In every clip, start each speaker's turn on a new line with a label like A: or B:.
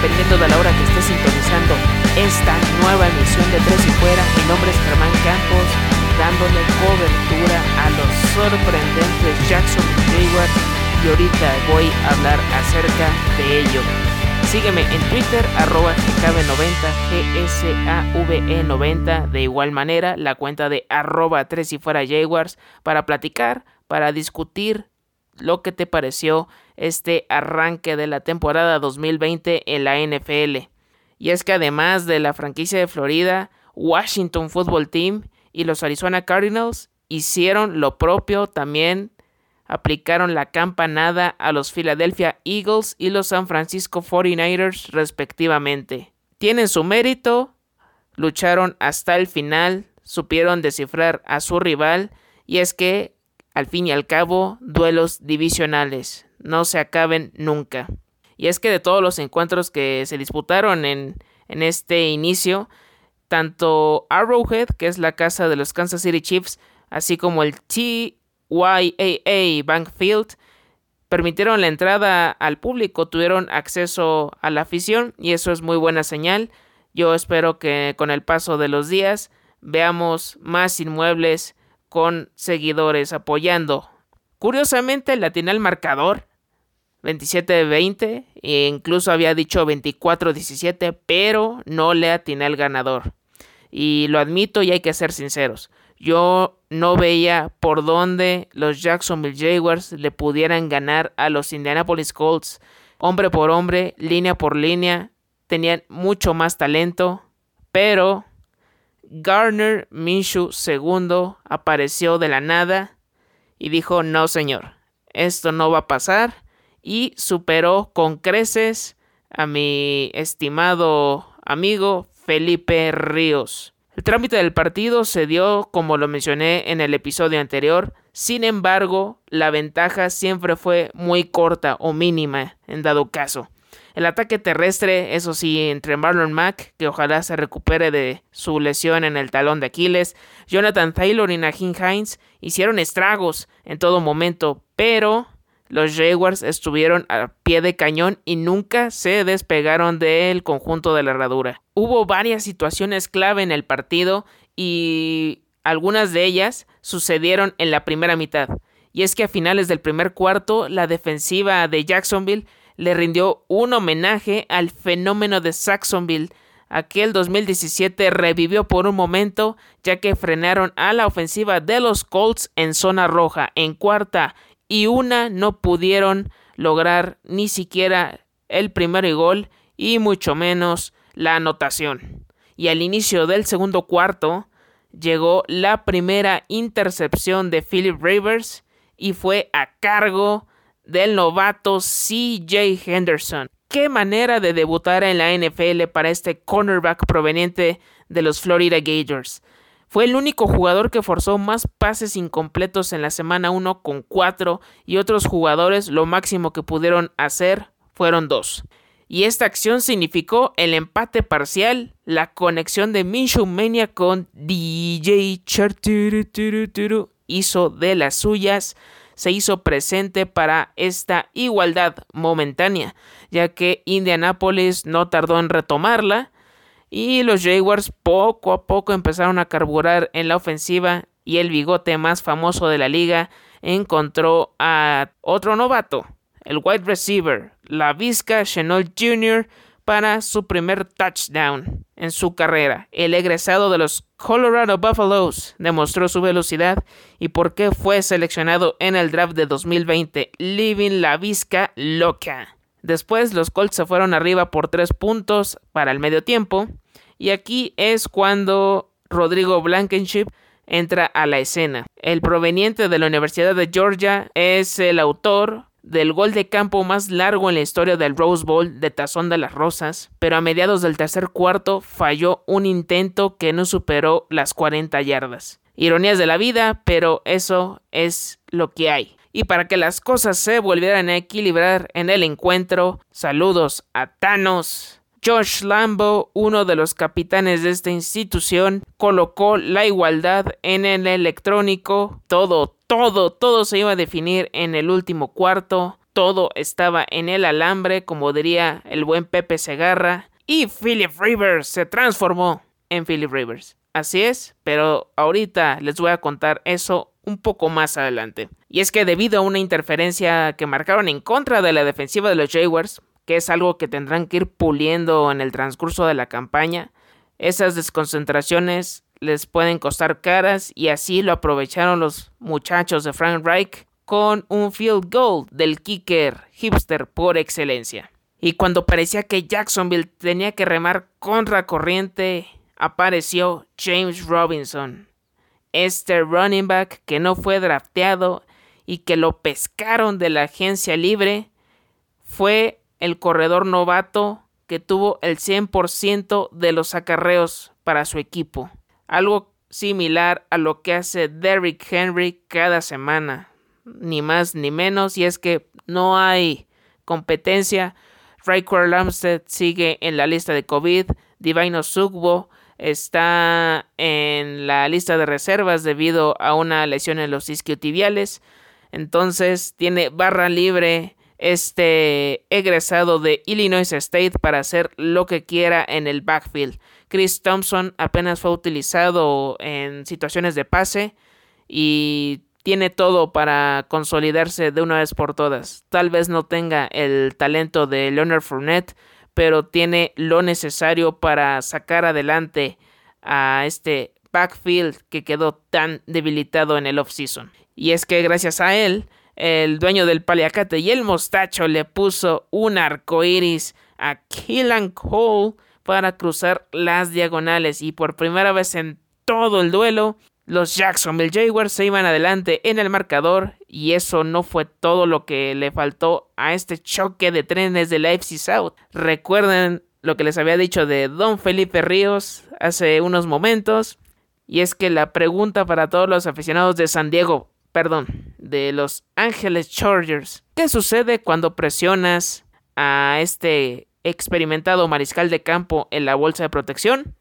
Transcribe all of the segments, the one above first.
A: dependiendo de la hora que estés sintonizando esta nueva emisión de Tres y Fuera. Mi nombre es Germán Campos, dándole cobertura a los sorprendentes Jackson Jaguars y ahorita voy a hablar acerca de ello. Sígueme en Twitter, arroba GKB90, GSAVE90. De igual manera, la cuenta de arroba 3 y fuera Jaguars para platicar, para discutir lo que te pareció este arranque de la temporada 2020 en la NFL. Y es que además de la franquicia de Florida, Washington Football Team y los Arizona Cardinals hicieron lo propio también aplicaron la campanada a los Philadelphia Eagles y los San Francisco 49ers respectivamente. Tienen su mérito, lucharon hasta el final, supieron descifrar a su rival y es que, al fin y al cabo, duelos divisionales no se acaben nunca. Y es que de todos los encuentros que se disputaron en, en este inicio, tanto Arrowhead, que es la casa de los Kansas City Chiefs, así como el T YAA Bankfield permitieron la entrada al público, tuvieron acceso a la afición y eso es muy buena señal. Yo espero que con el paso de los días veamos más inmuebles con seguidores apoyando. Curiosamente, le atiné al marcador 27-20 e incluso había dicho 24-17, pero no le atiné al ganador. Y lo admito y hay que ser sinceros yo no veía por dónde los Jacksonville Jaguars le pudieran ganar a los Indianapolis Colts. Hombre por hombre, línea por línea, tenían mucho más talento, pero Garner Minshew II apareció de la nada y dijo, no señor, esto no va a pasar y superó con creces a mi estimado amigo Felipe Ríos. El trámite del partido se dio como lo mencioné en el episodio anterior, sin embargo, la ventaja siempre fue muy corta o mínima en dado caso. El ataque terrestre, eso sí, entre Marlon Mack, que ojalá se recupere de su lesión en el talón de Aquiles, Jonathan Taylor y Nahin Hines hicieron estragos en todo momento, pero los Jaguars estuvieron a pie de cañón y nunca se despegaron del conjunto de la herradura. Hubo varias situaciones clave en el partido y algunas de ellas sucedieron en la primera mitad. Y es que a finales del primer cuarto, la defensiva de Jacksonville le rindió un homenaje al fenómeno de Saxonville. Aquel 2017 revivió por un momento, ya que frenaron a la ofensiva de los Colts en zona roja, en cuarta y una no pudieron lograr ni siquiera el primer gol y mucho menos la anotación. Y al inicio del segundo cuarto llegó la primera intercepción de Philip Rivers y fue a cargo del novato CJ Henderson. Qué manera de debutar en la NFL para este cornerback proveniente de los Florida Gators. Fue el único jugador que forzó más pases incompletos en la semana 1 con 4 y otros jugadores lo máximo que pudieron hacer fueron 2. Y esta acción significó el empate parcial, la conexión de Minshew Mania con DJ Charturu hizo de las suyas, se hizo presente para esta igualdad momentánea, ya que Indianapolis no tardó en retomarla, y los Jaguars poco a poco empezaron a carburar en la ofensiva y el bigote más famoso de la liga encontró a otro novato, el wide receiver, la Vizca Chenault Jr., para su primer touchdown en su carrera. El egresado de los Colorado Buffaloes demostró su velocidad y por qué fue seleccionado en el draft de 2020, living la Vizca loca. Después los Colts se fueron arriba por tres puntos para el medio tiempo. Y aquí es cuando Rodrigo Blankenship entra a la escena. El proveniente de la Universidad de Georgia es el autor del gol de campo más largo en la historia del Rose Bowl de Tazón de las Rosas, pero a mediados del tercer cuarto falló un intento que no superó las 40 yardas. Ironías de la vida, pero eso es lo que hay. Y para que las cosas se volvieran a equilibrar en el encuentro, saludos a Thanos. Josh Lambo, uno de los capitanes de esta institución, colocó la igualdad en el electrónico. Todo, todo, todo se iba a definir en el último cuarto. todo estaba en el alambre, como diría el buen Pepe Segarra, y Philip Rivers se transformó en Philip Rivers. Así es, pero ahorita les voy a contar eso un poco más adelante. Y es que debido a una interferencia que marcaron en contra de la defensiva de los Jaguars, que es algo que tendrán que ir puliendo en el transcurso de la campaña, esas desconcentraciones les pueden costar caras y así lo aprovecharon los muchachos de Frank Reich con un field goal del kicker hipster por excelencia. Y cuando parecía que Jacksonville tenía que remar contra corriente, apareció James Robinson, este running back que no fue drafteado y que lo pescaron de la agencia libre, fue el corredor novato que tuvo el 100% de los acarreos para su equipo. Algo similar a lo que hace Derrick Henry cada semana. Ni más ni menos. Y es que no hay competencia. Raquel Lamstead sigue en la lista de COVID. Divino Sugbo está en la lista de reservas debido a una lesión en los isquiotibiales. Entonces tiene barra libre este egresado de Illinois State para hacer lo que quiera en el backfield. Chris Thompson apenas fue utilizado en situaciones de pase y tiene todo para consolidarse de una vez por todas. Tal vez no tenga el talento de Leonard Fournette, pero tiene lo necesario para sacar adelante a este backfield que quedó tan debilitado en el offseason. Y es que gracias a él, el dueño del paliacate y el mostacho le puso un arco iris a Killan Cole para cruzar las diagonales y por primera vez en todo el duelo los Jacksonville Jaguars se iban adelante en el marcador y eso no fue todo lo que le faltó a este choque de trenes de la South. Recuerden lo que les había dicho de Don Felipe Ríos hace unos momentos y es que la pregunta para todos los aficionados de San Diego perdón, de los Ángeles Chargers. ¿Qué sucede cuando presionas a este experimentado mariscal de campo en la bolsa de protección?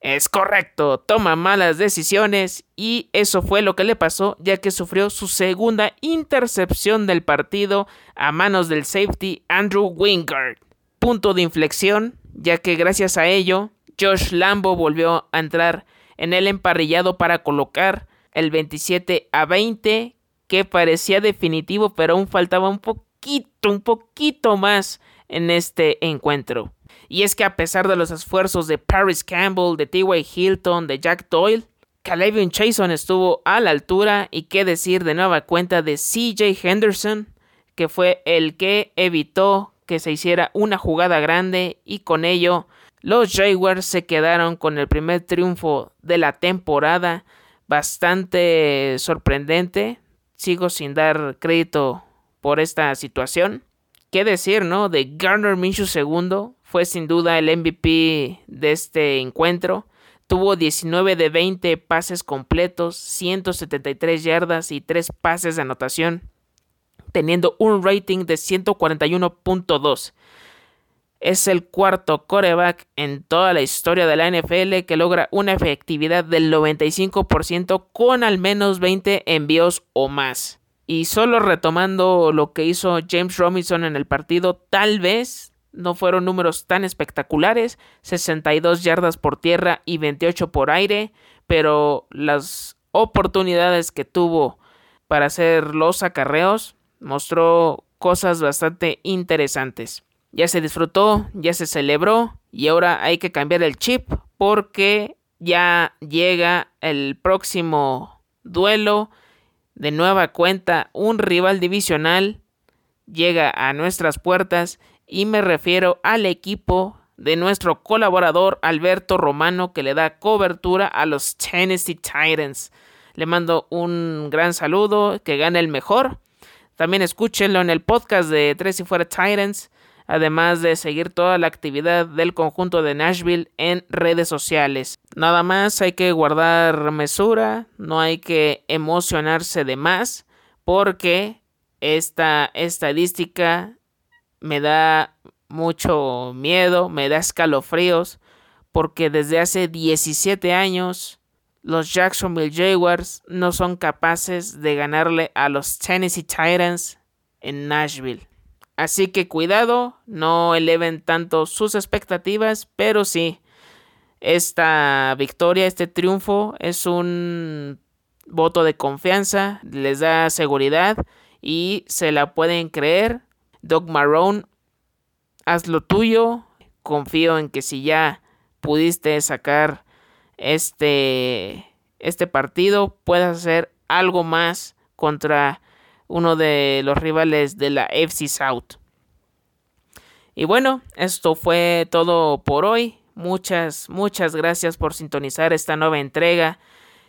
A: Es correcto, toma malas decisiones y eso fue lo que le pasó ya que sufrió su segunda intercepción del partido a manos del safety Andrew Wingard. Punto de inflexión ya que gracias a ello Josh Lambo volvió a entrar en el emparrillado para colocar el 27 a 20, que parecía definitivo, pero aún faltaba un poquito, un poquito más en este encuentro. Y es que a pesar de los esfuerzos de Paris Campbell, de T.Y. Hilton, de Jack Doyle, Calavion Chason estuvo a la altura y qué decir de nueva cuenta de CJ Henderson, que fue el que evitó que se hiciera una jugada grande y con ello los Jaguars se quedaron con el primer triunfo de la temporada bastante sorprendente. Sigo sin dar crédito por esta situación. ¿Qué decir, no? De Garner Minshew II fue sin duda el MVP de este encuentro. Tuvo 19 de 20 pases completos, 173 yardas y 3 pases de anotación, teniendo un rating de 141.2 es el cuarto coreback en toda la historia de la NFL que logra una efectividad del 95% con al menos 20 envíos o más. Y solo retomando lo que hizo James Robinson en el partido, tal vez no fueron números tan espectaculares, 62 yardas por tierra y 28 por aire, pero las oportunidades que tuvo para hacer los acarreos mostró cosas bastante interesantes. Ya se disfrutó, ya se celebró y ahora hay que cambiar el chip porque ya llega el próximo duelo de nueva cuenta, un rival divisional llega a nuestras puertas y me refiero al equipo de nuestro colaborador Alberto Romano que le da cobertura a los Tennessee Titans. Le mando un gran saludo, que gane el mejor. También escúchenlo en el podcast de Tres y Fuera Titans además de seguir toda la actividad del conjunto de Nashville en redes sociales. Nada más hay que guardar mesura, no hay que emocionarse de más, porque esta estadística me da mucho miedo, me da escalofríos, porque desde hace 17 años los Jacksonville Jaguars no son capaces de ganarle a los Tennessee Titans en Nashville. Así que cuidado, no eleven tanto sus expectativas, pero sí, esta victoria, este triunfo es un voto de confianza, les da seguridad y se la pueden creer. Doug Marrone, haz lo tuyo. Confío en que si ya pudiste sacar este, este partido, puedas hacer algo más contra uno de los rivales de la FC South. Y bueno, esto fue todo por hoy. Muchas, muchas gracias por sintonizar esta nueva entrega.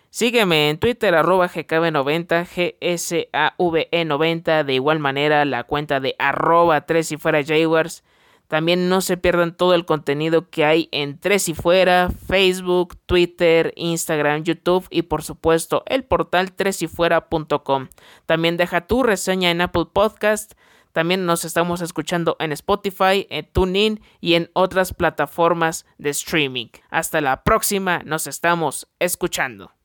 A: Sígueme en Twitter arroba GKB90, GSAVE90, de igual manera la cuenta de arroba 3 y fuera Jaguars. También no se pierdan todo el contenido que hay en Tres y Fuera, Facebook, Twitter, Instagram, YouTube y por supuesto el portal tresyfuera.com. También deja tu reseña en Apple Podcast. También nos estamos escuchando en Spotify, en TuneIn y en otras plataformas de streaming. Hasta la próxima, nos estamos escuchando.